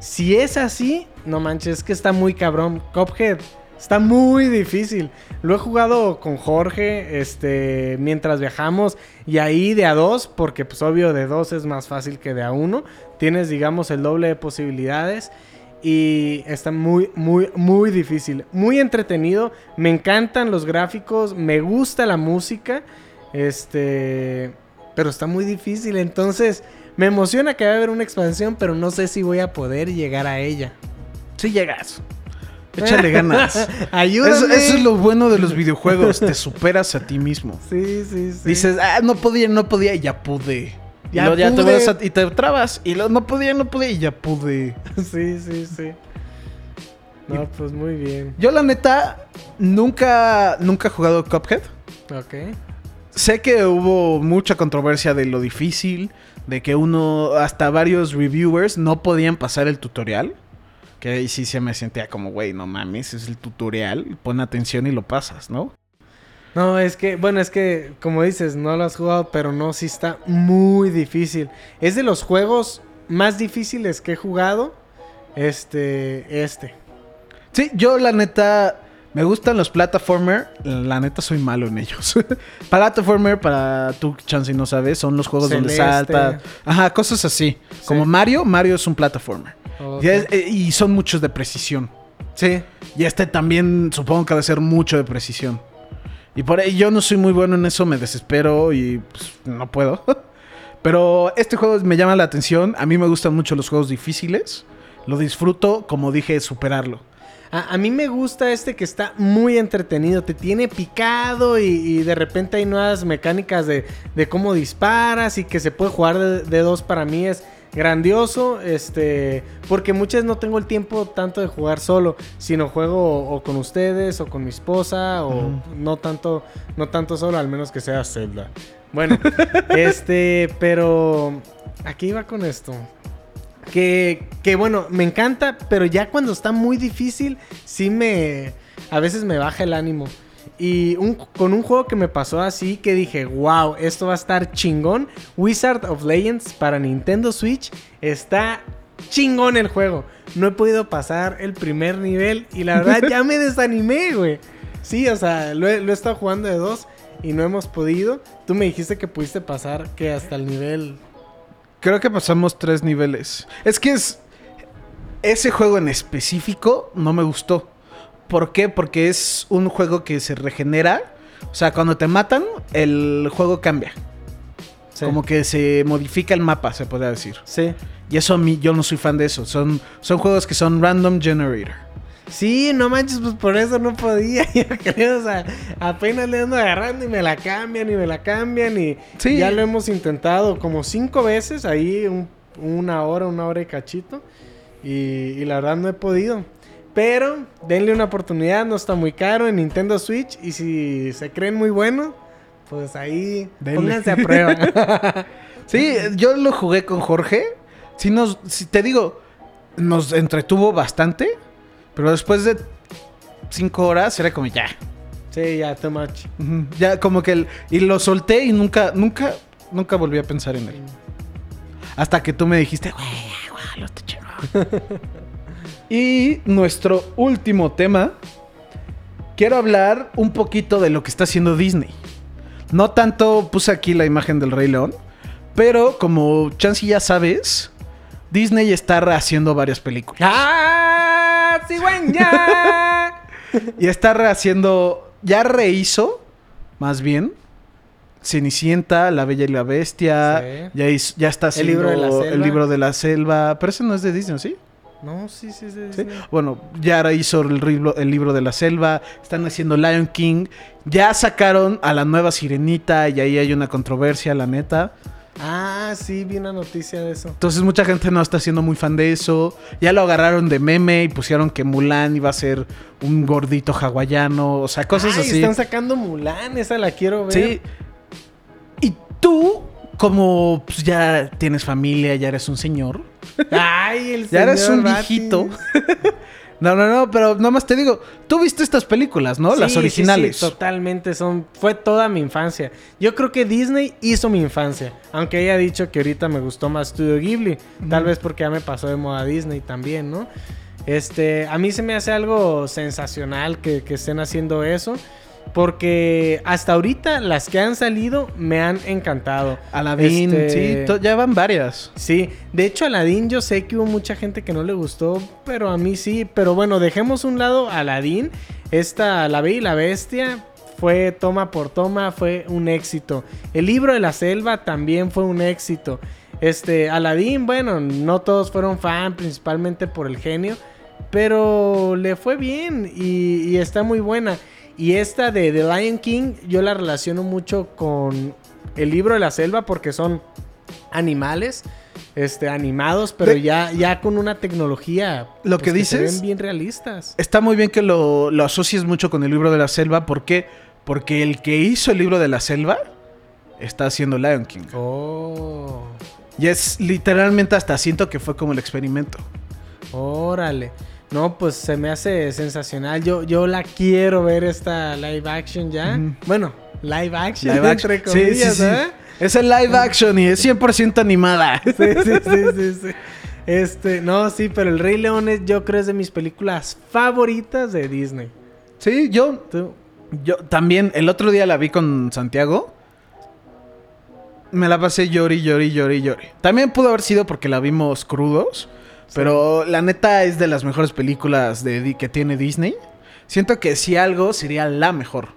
Si es así, no manches, es que está muy cabrón. Cuphead está muy difícil. Lo he jugado con Jorge, este, mientras viajamos y ahí de a dos, porque pues obvio de dos es más fácil que de a uno. Tienes, digamos, el doble de posibilidades. Y está muy, muy, muy difícil. Muy entretenido. Me encantan los gráficos. Me gusta la música. Este. Pero está muy difícil. Entonces, me emociona que va a haber una expansión. Pero no sé si voy a poder llegar a ella. Sí llegas. Échale ganas. Ayúdame. Eso, eso es lo bueno de los videojuegos. Te superas a ti mismo. Sí, sí, sí. Dices, ah, no podía, no podía y ya pude. Y Ya luego ya te pude. a- y te trabas. Y luego no podía, no podía y ya pude. Sí, sí, sí. No, pues muy bien. Yo la neta nunca, nunca he jugado Cuphead. Ok. Sé que hubo mucha controversia de lo difícil, de que uno, hasta varios reviewers no podían pasar el tutorial. Que ahí sí se me sentía como, güey, no mames, es el tutorial, pon atención y lo pasas, ¿no? No, es que, bueno, es que, como dices, no lo has jugado, pero no, sí está muy difícil. Es de los juegos más difíciles que he jugado. Este, este. Sí, yo la neta, me gustan los platformer, la neta soy malo en ellos. platformer, para tú, chance y no sabes, son los juegos donde salta. Ajá, cosas así. Como Mario, Mario es un platformer. Es- eh, y son muchos de precisión. Sí. Y este también supongo que ha de ser mucho de precisión. Y por ahí yo no soy muy bueno en eso, me desespero y pues, no puedo. Pero este juego me llama la atención. A mí me gustan mucho los juegos difíciles. Lo disfruto, como dije, superarlo. A, a mí me gusta este que está muy entretenido, te tiene picado y, y de repente hay nuevas mecánicas de, de cómo disparas y que se puede jugar de, de dos para mí es grandioso, este, porque muchas no tengo el tiempo tanto de jugar solo, sino juego o con ustedes o con mi esposa o no tanto, no tanto solo, al menos que sea Zelda. Bueno, este, pero aquí iba con esto. Que, que bueno, me encanta, pero ya cuando está muy difícil, sí me. A veces me baja el ánimo. Y un- con un juego que me pasó así, que dije, wow, esto va a estar chingón. Wizard of Legends para Nintendo Switch está chingón el juego. No he podido pasar el primer nivel y la verdad ya me desanimé, güey. Sí, o sea, lo he, lo he estado jugando de dos y no hemos podido. Tú me dijiste que pudiste pasar que hasta el nivel Creo que pasamos tres niveles. Es que es. Ese juego en específico no me gustó. ¿Por qué? Porque es un juego que se regenera. O sea, cuando te matan, el juego cambia. Sí. Como que se modifica el mapa, se podría decir. Sí. Y eso a mí, yo no soy fan de eso. Son, son juegos que son random generator. Sí, no manches, pues por eso no podía. Yo creo, o sea, apenas le ando agarrando y me la cambian y me la cambian. Y Sí. ya lo hemos intentado como cinco veces, ahí un- una hora, una hora y cachito. Y, y la verdad no he podido. Pero denle una oportunidad, no está muy caro en Nintendo Switch. Y si se creen muy buenos, pues ahí Denle. pónganse a prueba. Sí, yo lo jugué con Jorge. Si nos, si te digo, nos entretuvo bastante. Pero después de cinco horas era como ya. sí, ya, too much. Ya como que el, y lo solté y nunca, nunca, nunca volví a pensar en él. Hasta que tú me dijiste, güey, güey, lo está chingón". Y nuestro último tema. Quiero hablar un poquito de lo que está haciendo Disney. No tanto puse aquí la imagen del Rey León. Pero como Chansey ya sabes, Disney está haciendo varias películas. ¡Ah! ¡Cigüeña! Y está rehaciendo. Ya rehizo, más bien, Cenicienta, La Bella y la Bestia. Sí. Ya, hizo- ya está El libro de la haciendo El selva. libro de la selva. Pero ese no es de Disney, ¿sí? No, sí, sí, sí. Sí. Bueno, Yara hizo el libro, el libro de la selva. Están haciendo Lion King. Ya sacaron a la nueva sirenita y ahí hay una controversia, la neta. Ah, sí, vi una noticia de eso. Entonces mucha gente no está siendo muy fan de eso. Ya lo agarraron de meme y pusieron que Mulan iba a ser un gordito hawaiano. O sea, cosas Ay, así. están sacando Mulan, esa la quiero ver. Sí. Y tú, como pues, ya tienes familia, ya eres un señor. Ay, el Ya eres un Batis. viejito. No, no, no, pero nada más te digo, tú viste estas películas, ¿no? Sí, Las originales. sí, totalmente son. Fue toda mi infancia. Yo creo que Disney hizo mi infancia. Aunque haya dicho que ahorita me gustó más Studio Ghibli. Tal vez porque ya me pasó de moda Disney también, ¿no? Este, a mí se me hace algo sensacional que, que estén haciendo eso. Porque hasta ahorita las que han salido me han encantado. Aladdin, Este, sí, ya van varias. Sí, de hecho Aladdin yo sé que hubo mucha gente que no le gustó, pero a mí sí. Pero bueno, dejemos un lado Aladdin. Esta, La Bella y la Bestia, fue toma por toma, fue un éxito. El libro de la selva también fue un éxito. Este, Aladdin, bueno, no todos fueron fan, principalmente por el genio, pero le fue bien y, y está muy buena. Y esta de The Lion King, yo la relaciono mucho con el libro de la selva porque son animales este, animados, pero ya, ya con una tecnología Lo que se dices- ven bien realistas. Está muy bien que lo, lo asocies mucho con el libro de la selva. ¿Por qué? Porque el que hizo el libro de la selva está haciendo Lion King. Oh, Y es literalmente hasta siento que fue como el experimento. órale. No, pues se me hace sensacional. Yo, yo la quiero ver esta live action ya. Bueno, live action, Live action. entre Sí, sí, comillas, sí. ¿eh? Es el live action y es 100% animada. Sí, sí, sí, sí, sí. Este, no, sí, pero El Rey León es, yo creo, es de mis películas favoritas de Disney. Sí, yo, ¿Tú? yo también el otro día la vi con Santiago. Me la pasé llori, llori, llori, llori. También pudo haber sido porque la vimos crudos. Pero la neta es de las mejores películas de, que tiene Disney. Siento que si algo sería la mejor.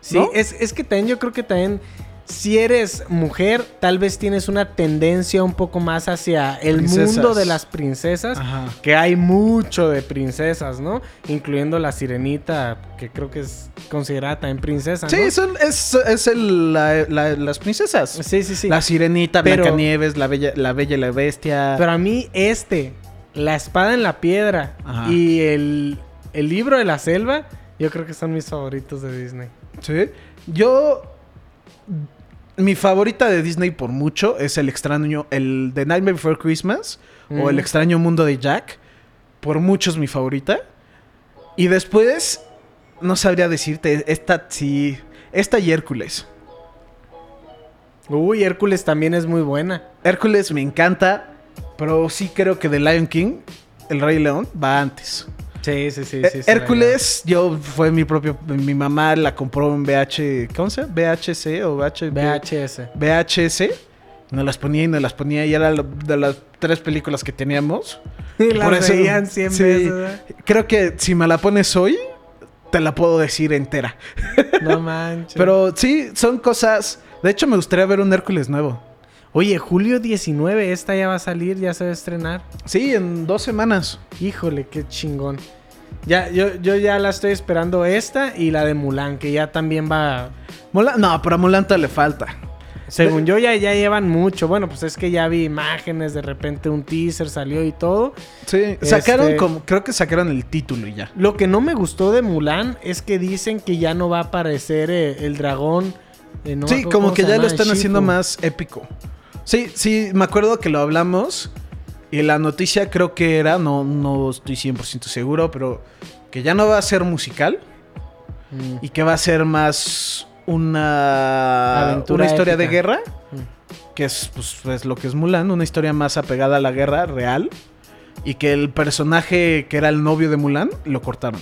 Sí, ¿No? es, es que también yo creo que también si eres mujer, tal vez tienes una tendencia un poco más hacia el Princesas. mundo de las princesas. Ajá. Que hay mucho de princesas, ¿no? Incluyendo la sirenita, que creo que es considerada también princesa, ¿no? Sí, son, es, es el- la- la- las princesas. sí, sí. sí. La sirenita, Blancanieves, la bella, la bella y la bestia. Pero a mí este, La espada en la piedra Ajá. y el, el libro de la selva, yo creo que son mis favoritos de Disney. Sí. Yo. Mi favorita de Disney por mucho es el extraño. El de Nightmare Before Christmas. O el extraño mundo de Jack. Por mucho es mi favorita. Y después. No sabría decirte. Esta sí. Esta y Hércules. Uy, Hércules también es muy buena. Hércules me encanta. Pero sí creo que de Lion King. El Rey León va antes. Sí, sí, sí. Eh, sí, Hércules, yo fue mi propio. Mi mamá la compró en VH. ¿Cómo se llama? VHC o VH, VHS. VHS. Nos las ponía y nos las ponía. Y era de las tres películas que teníamos. Las Por eso- veían 100 sí. veces. Creo que si me la pones hoy, te la puedo decir entera. No manches. Pero sí, son cosas. De hecho, me gustaría ver un Hércules nuevo. Oye, julio 19, esta ya va a salir, ya se va a estrenar. Sí, en dos semanas. Híjole, qué chingón. Ya, yo, yo ya la estoy esperando esta y la de Mulan, que ya también va. Mola- no, pero a Mulanta le falta. Según yo, ya, ya llevan mucho. Bueno, pues es que ya vi imágenes, de repente un teaser salió y todo. Sí, sacaron Este- como. Creo que sacaron el título y ya. Lo que no me gustó de Mulan es que dicen que ya no va a aparecer eh, el dragón. eh, no sí, como que ya lo están haciendo más épico. Sí, sí, me acuerdo que lo hablamos. Y la noticia creo que era, no, no estoy 100% seguro, pero que ya no va a ser musical Mm. y que va a ser más una, Aventura una historia de guerra, Mm. que es, pues, es lo que es Mulan, una historia más apegada a la guerra real. Y que el personaje que era el novio de Mulan lo cortaron.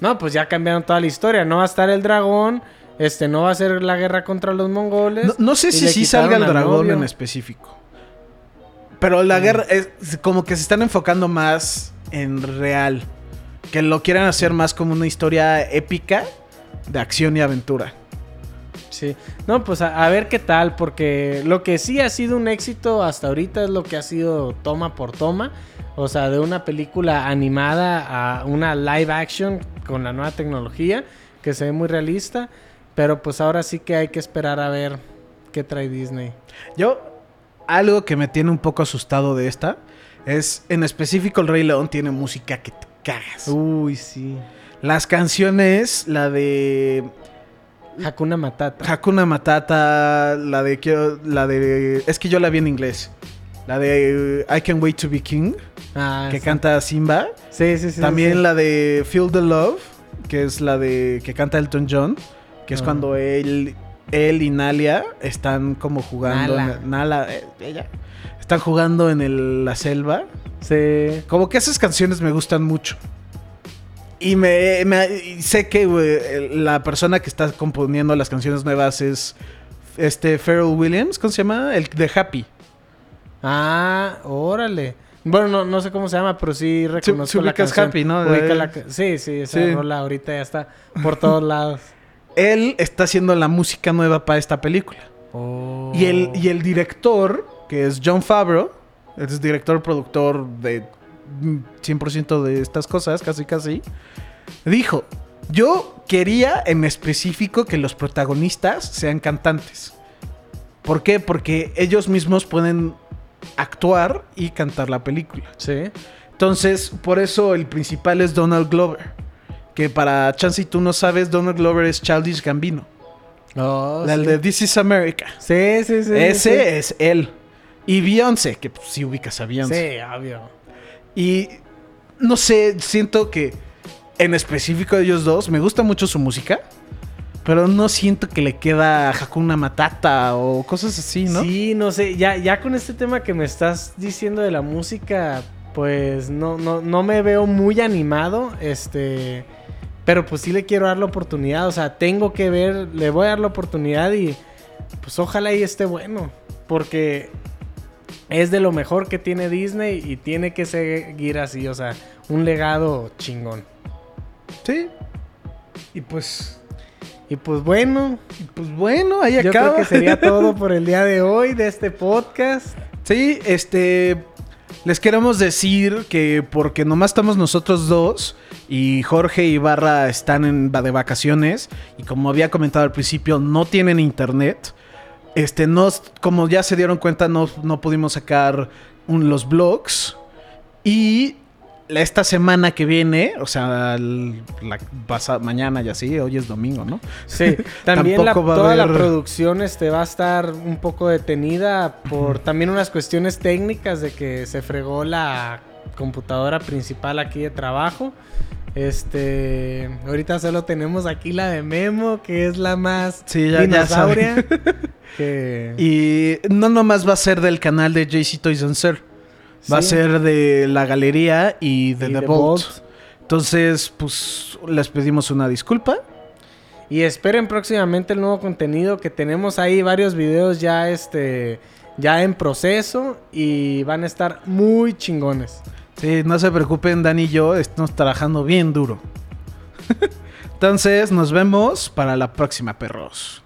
No, pues ya cambiaron toda la historia. No va a estar el dragón. Este, no va a ser la guerra contra los mongoles. No, no sé si sí salga el dragón novio. en específico. Pero la Mm. guerra es como que se están enfocando más en real. Que lo quieran hacer más como una historia épica de acción y aventura. Sí. No, pues a, a ver qué tal, porque lo que sí ha sido un éxito hasta ahorita es lo que ha sido toma por toma. O sea, de una película animada a una live action con la nueva tecnología, que se ve muy realista. Pero pues ahora sí que hay que esperar a ver qué trae Disney. Yo, algo que me tiene un poco asustado de esta es, en específico, El Rey León tiene música que te cagas. Uy, sí. Las canciones, la de Hakuna Matata. Hakuna Matata, la de quiero- la de es que yo la vi en inglés. La de I Can Wait to Be King, Ah, que sí. canta Simba. Sí, sí, sí. También sí. la de Feel the Love, que es la de que canta Elton John, que es Ah. cuando él él y Nalia están como jugando Nala. en- Nala, eh, ella están jugando en el- la selva. Sí. Como que esas canciones me gustan mucho. Y me, sé que la persona que está componiendo las canciones nuevas es este Pharrell Williams, ¿cómo se llama? El de Happy. Ah, órale. Bueno, no, no sé cómo se llama, pero sí reconozco sí la ubicas canción. Happy, ¿no? La sí, sí, esa sí. rola ahorita ya está por todos lados. Él está haciendo la música nueva para esta película. Oh. Y el, y el director, que es John Favreau, es director, productor de mm, 100% de estas cosas, casi casi, dijo, yo quería en específico que los protagonistas sean cantantes. ¿Por qué? Porque ellos mismos pueden actuar y cantar la película. Sí. Entonces, por eso el principal es Donald Glover. Que para Chance y tú no sabes, Donald Glover es Childish Gambino. Oh, el sí. de This is America. Sí, sí, sí. Ese es él. Y Beyoncé, que pues, sí ubicas a. Beyoncé. Sí, obvio. Y no sé, siento que en específico de ellos dos, me gusta mucho su música. Pero no siento que le queda Hakuna Matata o cosas así, ¿no? Sí, no sé, ya, ya con este tema que me estás diciendo de la música, pues no, no, no me veo muy animado, este, pero pues sí le quiero dar la oportunidad, o sea, tengo que ver, le voy a dar la oportunidad y pues ojalá y esté bueno, porque es de lo mejor que tiene Disney y tiene que seguir así, o sea, un legado chingón. Sí. Y pues, Y pues bueno, y pues bueno, ahí yo acaba. creo que sería todo por el día de hoy de este podcast. Sí, este. Les queremos decir que porque nomás estamos nosotros dos y Jorge y Barra están en, de vacaciones y como había comentado al principio no tienen internet. Este, no, como ya se dieron cuenta no, no pudimos sacar los blogs y esta semana que viene, o sea, la pasa- mañana y así, hoy es domingo, ¿no? Sí, también la- Tampoco va a toda la producción este, va a estar un poco detenida por también unas cuestiones técnicas de que se fregó la computadora principal aquí de trabajo. Este, ahorita solo tenemos aquí la de Memo, que es la más Sí, ya- ya dinosauria. que... Y no nomás va a ser del canal de JC Toys and Sir. Va a ser de la galería y de Y The Vault. Vault. Entonces, pues les pedimos una disculpa. Y esperen próximamente el nuevo contenido que tenemos ahí varios videos ya este ya en proceso y van a estar muy chingones. Sí, no se preocupen, Dani y yo estamos trabajando bien duro. Entonces, nos vemos para la próxima, perros.